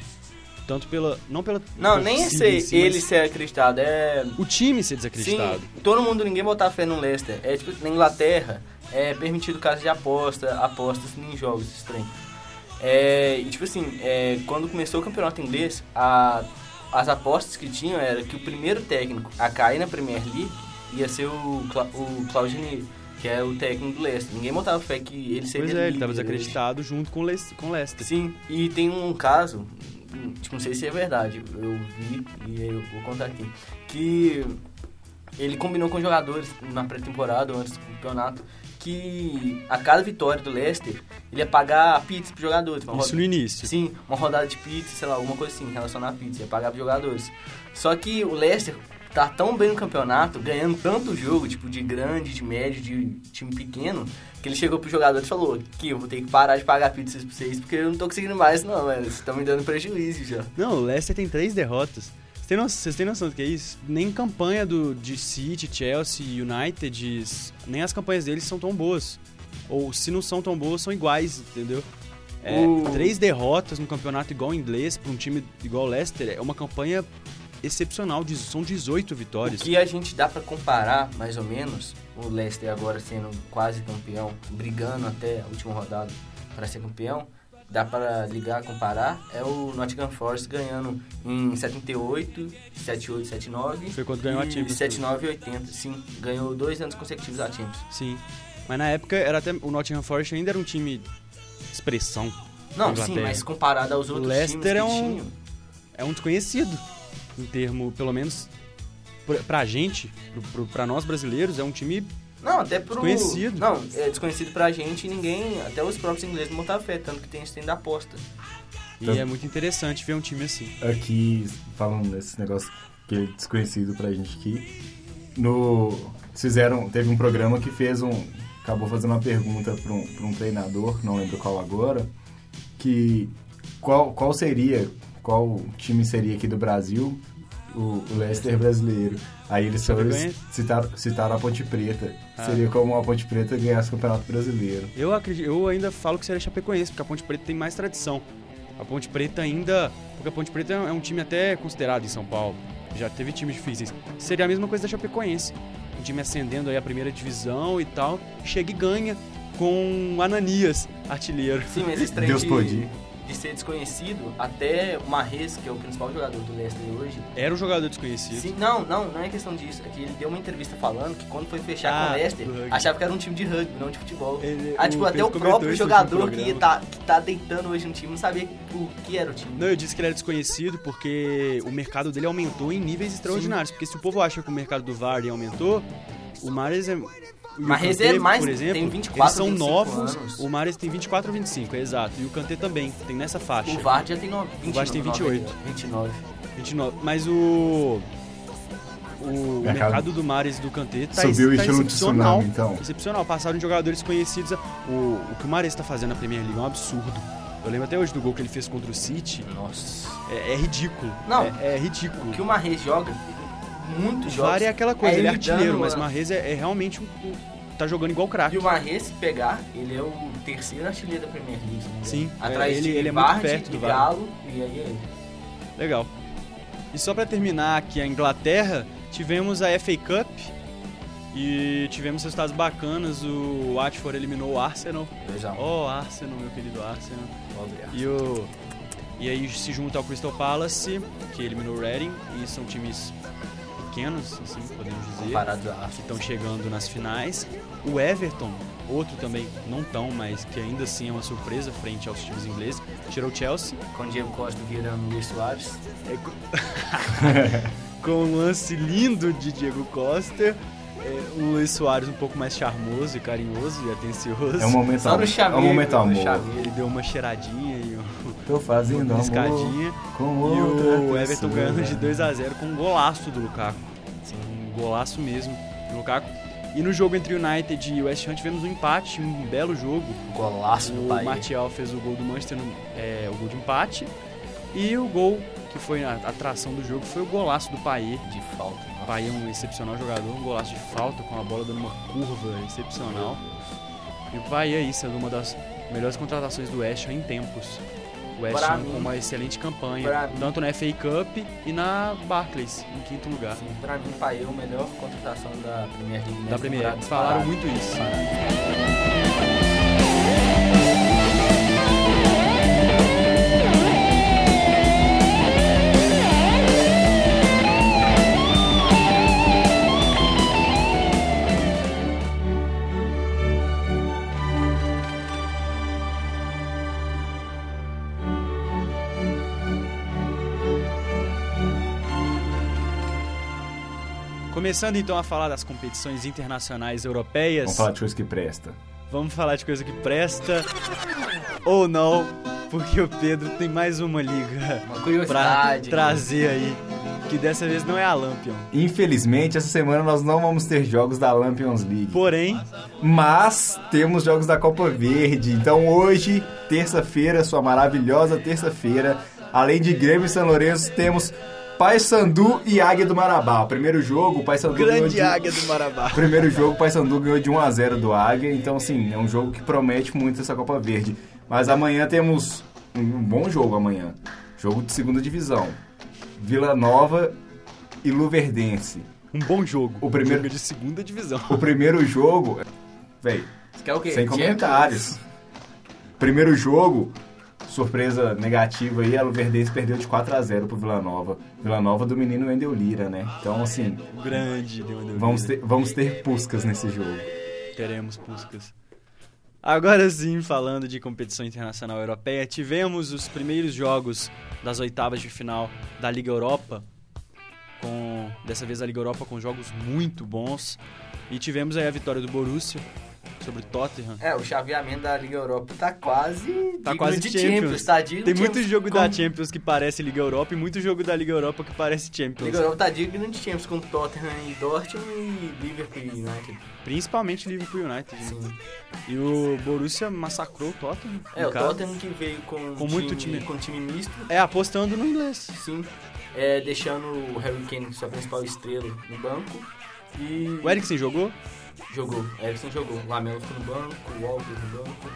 Tanto pela. Não pela. Não, nem sei em si, ele ser acreditado. É. O time ser Sim, desacreditado. todo mundo, ninguém botar fé no Leicester. É tipo, na Inglaterra, é permitido caso de aposta, apostas em jogos estranhos. É, e tipo assim, é, quando começou o campeonato inglês, a- as apostas que tinham era que o primeiro técnico a cair na Premier League ia ser o, Cla o Claudinei, que é o técnico do Leicester. Ninguém botava fé que ele seria Pois é, ele líder tava hoje. desacreditado junto. Com o Leicester. Sim, e tem um caso tipo, não sei se é verdade, eu vi e aí eu vou contar aqui, que ele combinou com os jogadores na pré-temporada ou antes do campeonato que a cada vitória do Leicester ele ia pagar pizza pros jogadores. Isso roda- no início. Sim, uma rodada de pizza, sei lá, alguma coisa assim, relacionada à pizza, ia pagar pros jogadores. Só que o Leicester tá tão bem no campeonato, ganhando tanto jogo, tipo, de grande, de médio, de time pequeno, que ele chegou pros jogadores e falou que eu vou ter que parar de pagar pizzas pra vocês, porque eu não tô conseguindo mais, não, velho. Vocês estão me dando prejuízo já. Não, o Leicester tem três derrotas. Vocês têm, no- vocês têm noção do que é isso? Nem campanha do, de City, Chelsea, United, nem as campanhas deles são tão boas. Ou se não são tão boas, são iguais, entendeu? É, O- Três derrotas no campeonato igual inglês, pra um time igual o Leicester, é uma campanha excepcional. São 18 O vitórias. que a gente dá pra comparar, mais ou menos, o Leicester agora sendo quase campeão, brigando até a última rodada para ser campeão, dá para ligar, comparar, é o Nottingham Forest ganhando em 78, 78, 79 Foi quando ganhou a e Champions. 79 e 80, sim, ganhou dois anos consecutivos a Champions. Sim. Mas na época era até o Nottingham Forest ainda era um time expressão. Não, sim, mas comparado aos outros Leicester times que é um- tinham, É um desconhecido em termo, pelo menos pra- pra gente, pro, pro, pra nós brasileiros, é um time Não, até pro... Desconhecido. Não, é desconhecido pra gente e ninguém, até os próprios ingleses não botaram fé, tanto que tem esse trem da aposta. e Então- é muito interessante ver um time assim. aqui, falando nesse negócio que é desconhecido pra gente aqui, no, fizeram, teve um programa que fez um, acabou fazendo uma pergunta pra um, pra um treinador, não lembro qual agora, que qual, qual seria, qual time seria aqui do Brasil o, o Leicester brasileiro. Aí eles foram Chapecoense? citaram, citaram a Ponte Preta. Ah. Seria como a Ponte Preta ganhasse o Campeonato Brasileiro. Eu acredito, eu ainda falo que seria Chapecoense, porque a Ponte Preta tem mais tradição. A Ponte Preta ainda, porque a Ponte Preta é um time até considerado em São Paulo. Já teve times difíceis. Seria a mesma coisa da Chapecoense. Um time ascendendo aí a primeira divisão e tal, chega e ganha com Ananias, artilheiro. Sim, mas esse trem Deus de, podia. De ser desconhecido, até o Marrez, que é o principal jogador do Leicester hoje. Era um jogador desconhecido. Sim, não, não, não é questão disso. É que ele deu uma entrevista falando que quando foi fechar Ah, com o Leicester, do rugby. achava que era um time de rugby, não de futebol. Ele- ah, tipo, o até o próprio jogador que tá, que tá deitando hoje no time não sabia o que era o time. Não, eu disse que ele era desconhecido porque o mercado dele aumentou em níveis extraordinários. Porque se o povo acha que o mercado do Vardy aumentou, o Mares é. Kanté, é mais- por exemplo, tem 24, eles são 25 novos. anos. O Mares tem 24 ou 25, é exato. E o Kanté também, tem nessa faixa. O Vard já tem no, 29, O Vard tem 28. 29. 29. Mas o. O Mercado- mercado do Mares e do Kanté tá, Subiu o tá excepcional. tsunami, então. Excepcional. Passaram de jogadores conhecidos. a- O, o que o Mares tá fazendo na Premier League é um absurdo. Eu lembro até hoje do gol que ele fez contra o City. Nossa. É, é ridículo. Não. É, é ridículo. O que o Marrez joga, muitos jogos. VAR é aquela coisa, é ele é artilheiro, mas Marrez é, é realmente um, um- tá jogando igual craque. E o Marrez, se pegar, ele é o terceiro artilheiro da Premier League. engano. Sim, Atrás é, ele- de ele é muito perto do. Galo, e aí é ele. Legal. E só pra terminar aqui a Inglaterra, tivemos a FA Cup e tivemos resultados bacanas. O Watford eliminou o Arsenal. 2x1. Oh, Arsenal, meu querido Arsenal. E o e aí se junta ao Crystal Palace, que eliminou o Reading, e são times pequenos, assim, podemos dizer. Comparado a que estão chegando nas finais. O Everton, outro também, não tão, mas que ainda assim é uma surpresa frente aos times ingleses, tirou o Chelsea Com o Diego Costa virando Luiz Soares. é, co- com um lance lindo de Diego Costa. É, o Luiz Soares um pouco mais charmoso e carinhoso e atencioso. É um momento, Só no é chaveiro. um momento no amor. chaveiro. Ele deu uma cheiradinha e Tô fazendo uma amor piscadinha. com E o Everton pessoa. ganhando de 2 a 0 com um golaço do Lukaku. Um golaço mesmo do Lukaku. E no jogo entre United e West Ham tivemos um empate, um belo jogo. Golaço do O. Martial fez o gol do Manchester, é, o gol de empate. E o gol que foi a atração do jogo foi o golaço do Payet. De falta. nossa. O Payet é um excepcional jogador, um golaço de falta com a bola dando uma curva excepcional. E o Payet é isso, é uma das melhores contratações do West Ham em tempos. O West Ham com uma excelente campanha, tanto na FA Cup e na Barclays, em quinto lugar. Assim, pra mim, Paê é a melhor contratação da Premier League. Da nessa Premier, falaram muito isso. Disparado. Começando então a falar das competições internacionais europeias. Vamos falar de coisa que presta. Vamos falar de coisa que presta ou não, porque o Pedro tem mais uma liga Uma pra curiosidade. trazer aí, que dessa vez não é a Lampion. Infelizmente, essa semana nós não vamos ter jogos da Lampions League. Porém, Mas temos jogos da Copa Verde. Então hoje, terça-feira, sua maravilhosa terça-feira, além de Grêmio e São Lourenço, temos Paysandu e Águia do Marabá. O primeiro jogo, o Paysandu ganhou grande de... águia do Marabá. Primeiro jogo, o Paysandu ganhou de 1 a 0 do Águia, então assim, é um jogo que promete muito essa Copa Verde. Mas amanhã temos um bom jogo amanhã. Jogo de segunda divisão. Vila Nova e Luverdense. Um bom jogo. O primeiro- Jogo de segunda divisão. O primeiro jogo, véi, Você quer o quê? sem comentários. Primeiro jogo, surpresa negativa aí, a Luverdense perdeu de 4 a 0 pro Vila Nova. Vila Nova do menino Wendel Lira, né? Então assim, Grande, vamos ter, vamos ter puscas nesse jogo. Teremos Puskas. Agora sim, falando de competição internacional europeia, tivemos os primeiros jogos das oitavas de final da Liga Europa, com dessa vez a Liga Europa com jogos muito bons, e tivemos aí a vitória do Borussia sobre o Tottenham. É, o chaveamento da Liga Europa tá quase. Tá quase de Champions. tá digno Tem muito Champions. jogo Com- da Champions que parece Liga Europa e muito jogo da Liga Europa que parece Champions. Liga Europa tá digno de Champions com Tottenham e Dortmund e Liverpool United. Principalmente Liverpool United. né? Sim. E o Borussia massacrou o Tottenham. É, o casa. Tottenham que veio com, Com muito time. com time misto, É, apostando no inglês. sim. É, deixando o Harry Kane, sua principal estrela, no banco. E O Eriksen jogou? Jogou. Eriksen jogou. O Lamelo ficou no banco, o Walker no banco.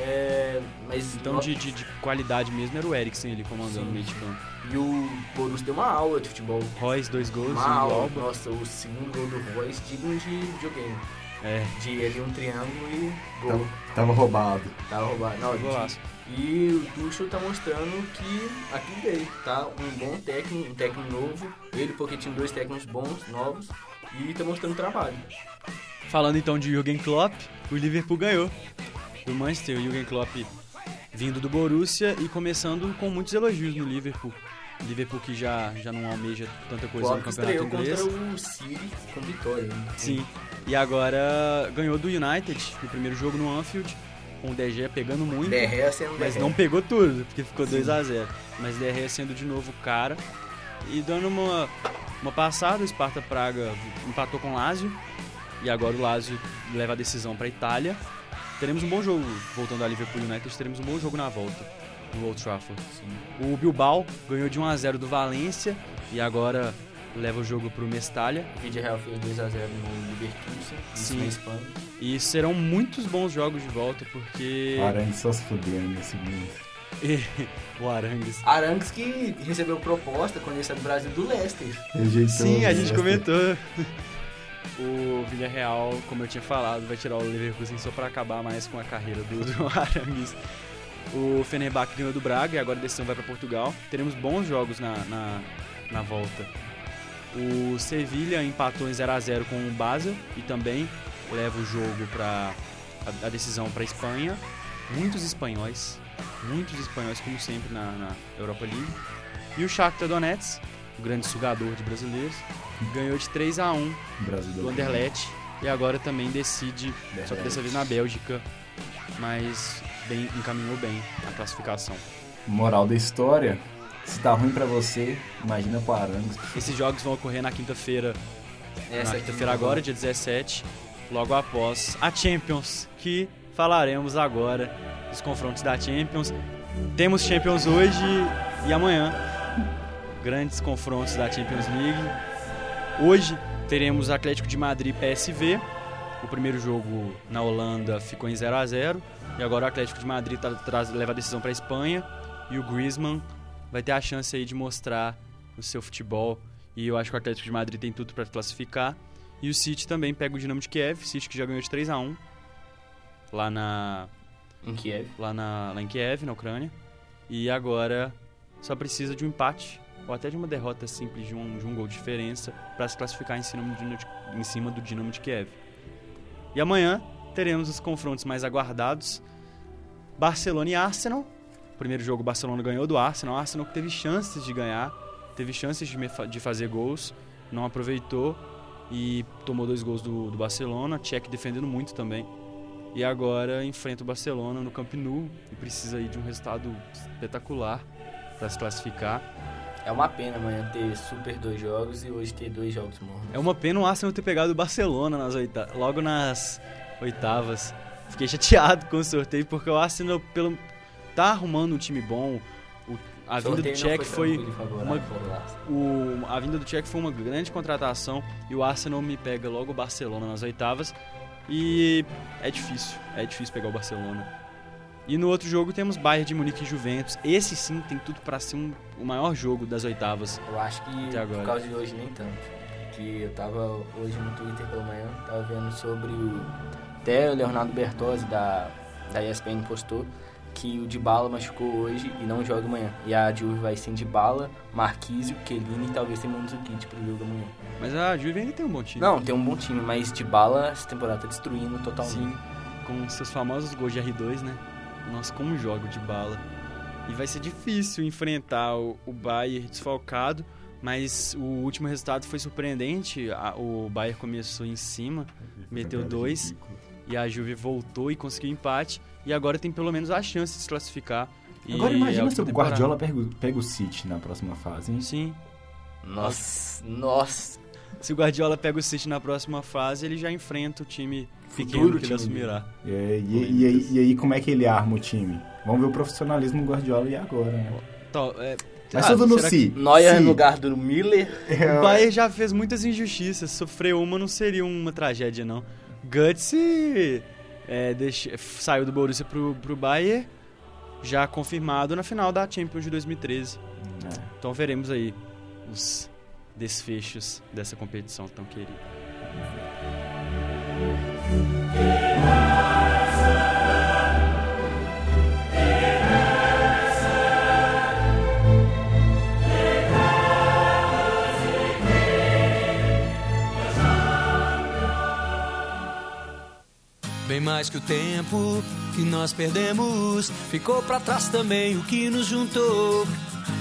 É, mas Então, de, de, de qualidade mesmo, era o Eriksen ali comandando Sim. o meio de campo. E o Borussia deu uma aula de futebol. Royce, dois gols, Uma e o aula. Alba. Nossa, o segundo gol do Royce digno de videogame. É, De ali um triângulo e gol. Tava roubado. Tá roubado. Não, golaço. E o Tuchel tá mostrando que aqui dele, tá? Um bom técnico, um técnico novo. Ele, porque tinha dois técnicos bons, novos. E tá mostrando trabalho. Falando então de Jürgen Klopp, o Liverpool ganhou do Manchester. O Jürgen Klopp vindo do Borussia e começando com muitos elogios no Liverpool. Liverpool que já, já não almeja tanta coisa no Klopp campeonato estreou inglês. contra o City com vitória. né? Sim. E agora ganhou do United no primeiro jogo no Anfield, com o Gea pegando muito. Sendo Mas não pegou tudo, porque ficou 2 a 0 Mas DRE sendo de novo o cara. E dando uma, uma passada, o Sparta Praga empatou com o Lazio. E agora o Lazio leva a decisão para Itália. Teremos um bom jogo, voltando a Liverpool United, teremos um bom jogo na volta, no Old Trafford. O Bilbao ganhou de 1 a 0 do Valência e agora leva o jogo para o Mestalha. O Vídeo Real fez 2x0 no isso Sim. na Espanha. E serão muitos bons jogos de volta, porque Aranha só se fudendo nesse mundo. o Arangues Arangues que recebeu proposta quando ele saiu do Brasil do Leicester. Rejeitou Sim, a gente Leicester. comentou. O Villarreal, como eu tinha falado, vai tirar o Leverkusen só pra acabar mais com a carreira do, do Arangues. O Fenerbahçe ganhou do Braga e agora a decisão vai pra Portugal. Teremos bons jogos na, na, na volta. O Sevilha empatou em 0 a 0 com o Basel e também leva o jogo para a, a decisão para Espanha. Muitos espanhóis, muitos espanhóis como sempre na, na Europa League. E o Shakhtar Donetsk, o grande sugador de brasileiros, ganhou de 3 a 1 Brasil do Anderlecht e agora também decide, só que dessa vez na Bélgica, mas bem, encaminhou bem a classificação. Moral da história, se tá ruim pra você, imagina pro Arangues. Esses jogos vão ocorrer na quinta-feira, na quinta-feira agora, dia 17, logo após a Champions, que falaremos agora dos confrontos da Champions. Temos Champions hoje e amanhã. Grandes confrontos da Champions League. Hoje teremos Atlético de Madrid PSV. O primeiro jogo na Holanda ficou em 0 a 0 e agora o Atlético de Madrid tá- traz- leva a decisão para a Espanha e o Griezmann vai ter a chance aí de mostrar o seu futebol e eu acho que o Atlético de Madrid tem tudo para classificar. E o City também pega o Dinamo de Kiev, City que já ganhou de 3 a 1 lá na Em Kiev. lá, na, lá em Kiev, na Ucrânia. E agora só precisa de um empate ou até de uma derrota simples de um, de um gol de diferença para se classificar em cima, do Dinamo de, em cima do Dinamo de Kiev. E amanhã teremos os confrontos mais aguardados: Barcelona e Arsenal. O primeiro jogo o Barcelona ganhou do Arsenal. O Arsenal que teve chances de ganhar, teve chances de, de fazer gols, não aproveitou. e tomou dois gols do, do Barcelona. Cech defendendo muito também. E agora enfrenta o Barcelona no Camp Nou e precisa aí de um resultado espetacular para se classificar. É uma pena amanhã ter super dois jogos e hoje ter dois jogos mornos. É uma pena o Arsenal ter pegado o Barcelona nas oita logo nas oitavas. Fiquei chateado com o sorteio porque o Arsenal pelo tá arrumando um time bom. O- a vinda do Cech foi uma o a vinda do Cech foi uma grande contratação e o Arsenal me pega logo o Barcelona nas oitavas e é difícil, é difícil pegar o Barcelona. E no outro jogo temos Bayern de Munique e Juventus. Esse sim tem tudo para ser um- o maior jogo das oitavas. Eu acho que por causa de hoje nem tanto. Que eu tava hoje no Twitter pela manhã, tava vendo sobre o. Até o Leonardo Bertozzi da, da ESPN postou que o Dybala machucou hoje e não joga amanhã. E a Juve vai sem Dybala, Marquisio, Chiellini e talvez tem Mandzukic pro jogo amanhã. Mas a Juve ainda tem um bom time. Não, tem um bom time, mas Dybala essa temporada tá destruindo totalmente. Sim, com seus famosos gols de R2, né? Nossa, como joga o de bala. E vai ser difícil enfrentar o, o Bayern desfalcado, mas o último resultado foi surpreendente. A- o Bayern começou em cima, meteu dois, e a Juve voltou e conseguiu empate. E agora tem pelo menos a chance de se classificar. E Agora é imagina se o. Guardiola pega, o- pega o City na próxima fase, hein? Sim. Nossa, nossa. Se o Guardiola pega o City na próxima fase, ele já enfrenta o time pequeno Futuro que ele assumirá. É, e, e aí, e aí como é que ele arma o time? Vamos ver o profissionalismo do Guardiola e agora, né? Então, é, Mas ah, tudo no que- si. Neuer Si. no lugar do Miller. O Bayern já fez muitas injustiças. Sofrer uma não seria uma tragédia, não. Guts é, deixa- saiu do Borussia pro, pro Bayern, já confirmado na final da Champions de 2013. É. Então veremos aí os desfechos dessa competição tão querida. Bem mais que o tempo que nós perdemos, ficou pra trás também o que nos juntou.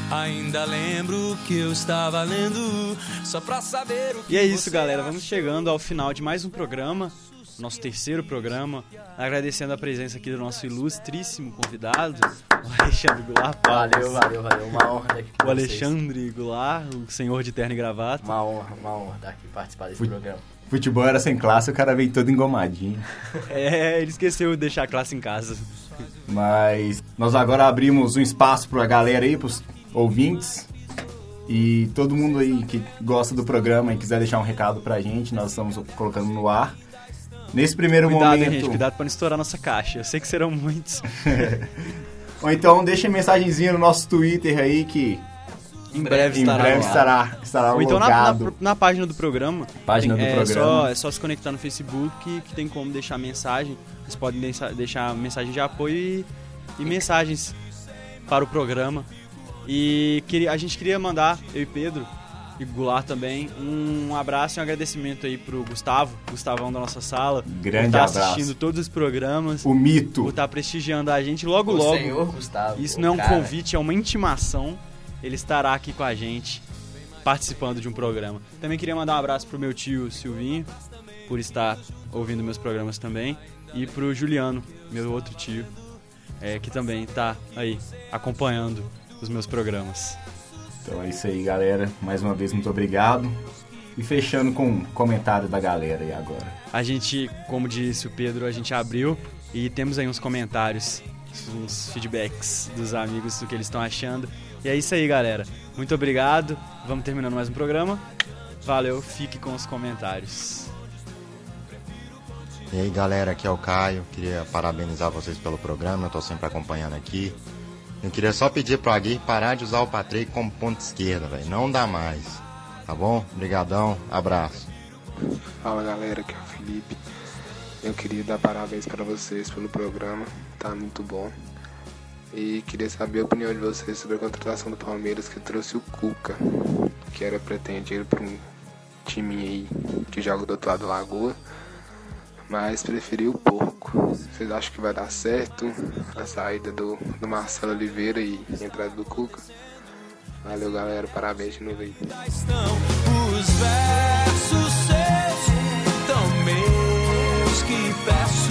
Ainda lembro que eu estava lendo, só pra saber o que E é isso, galera. Vamos chegando ao final de mais um programa, nosso terceiro programa. Agradecendo a presença aqui do nosso ilustríssimo convidado, o Alexandre Goulart. Valeu, Palmas. valeu, valeu. Uma honra daqui com O vocês. Alexandre Goulart, o senhor de terno e gravata. Uma honra, uma honra estar aqui participar desse Fui- programa. Futebol era sem classe, o cara veio todo engomadinho. É, ele esqueceu de deixar a classe em casa. Mas nós agora abrimos um espaço pra galera aí, pros ouvintes. E todo mundo aí que gosta do programa e quiser deixar um recado pra gente, nós estamos colocando no ar. Nesse primeiro Cuidado, hein, momento. gente, cuidado pra não estourar nossa caixa. Eu sei que serão muitos. Ou então deixa mensagenzinha no nosso Twitter aí que Em breve em estará breve estará, estará Ou então na, na, na página do programa. Página do é programa. Só, é só se conectar no Facebook que, que tem como deixar mensagem. Vocês podem deixar, deixar mensagem de apoio e, e mensagens para o programa. E queria, a gente queria mandar, eu e Pedro, e Goulart também, um abraço e um agradecimento aí pro Gustavo, Gustavão da nossa sala. Grande por estar abraço. assistindo todos os programas, O mito. por estar prestigiando a gente logo O logo. senhor Gustavo. Isso não é um cara. convite, é uma intimação. Ele estará aqui com a gente, participando de um programa. Também queria mandar um abraço pro meu tio Silvinho, por estar ouvindo meus programas também. E pro Juliano, meu outro tio, é, que também tá aí acompanhando os meus programas. Então é isso aí, galera. Mais uma vez, muito obrigado. E fechando com um comentário da galera aí agora. A gente, como disse o Pedro, a gente abriu e temos aí uns comentários, uns feedbacks dos amigos do que eles estão achando. E é isso aí, galera. Muito obrigado. Vamos terminando mais um programa. Valeu, fique com os comentários. E aí galera, aqui é o Caio, queria parabenizar vocês pelo programa, eu tô sempre acompanhando aqui. Eu queria só pedir pro Aguirre parar de usar o Patrick como ponto esquerda, velho, não dá mais. Tá bom? Obrigadão, abraço. Fala galera, aqui é o Felipe. Eu queria dar parabéns para vocês pelo programa, tá muito bom. E queria saber a opinião de vocês sobre a contratação do Palmeiras que trouxe o Cuca, que era pretendido para um time aí que joga do outro lado da lagoa, mas preferiu o porco. Vocês acham que vai dar certo a saída do, do Marcelo Oliveira e a entrada do Cuca? Valeu galera, parabéns de novo aí. Os versos seus. meus que peço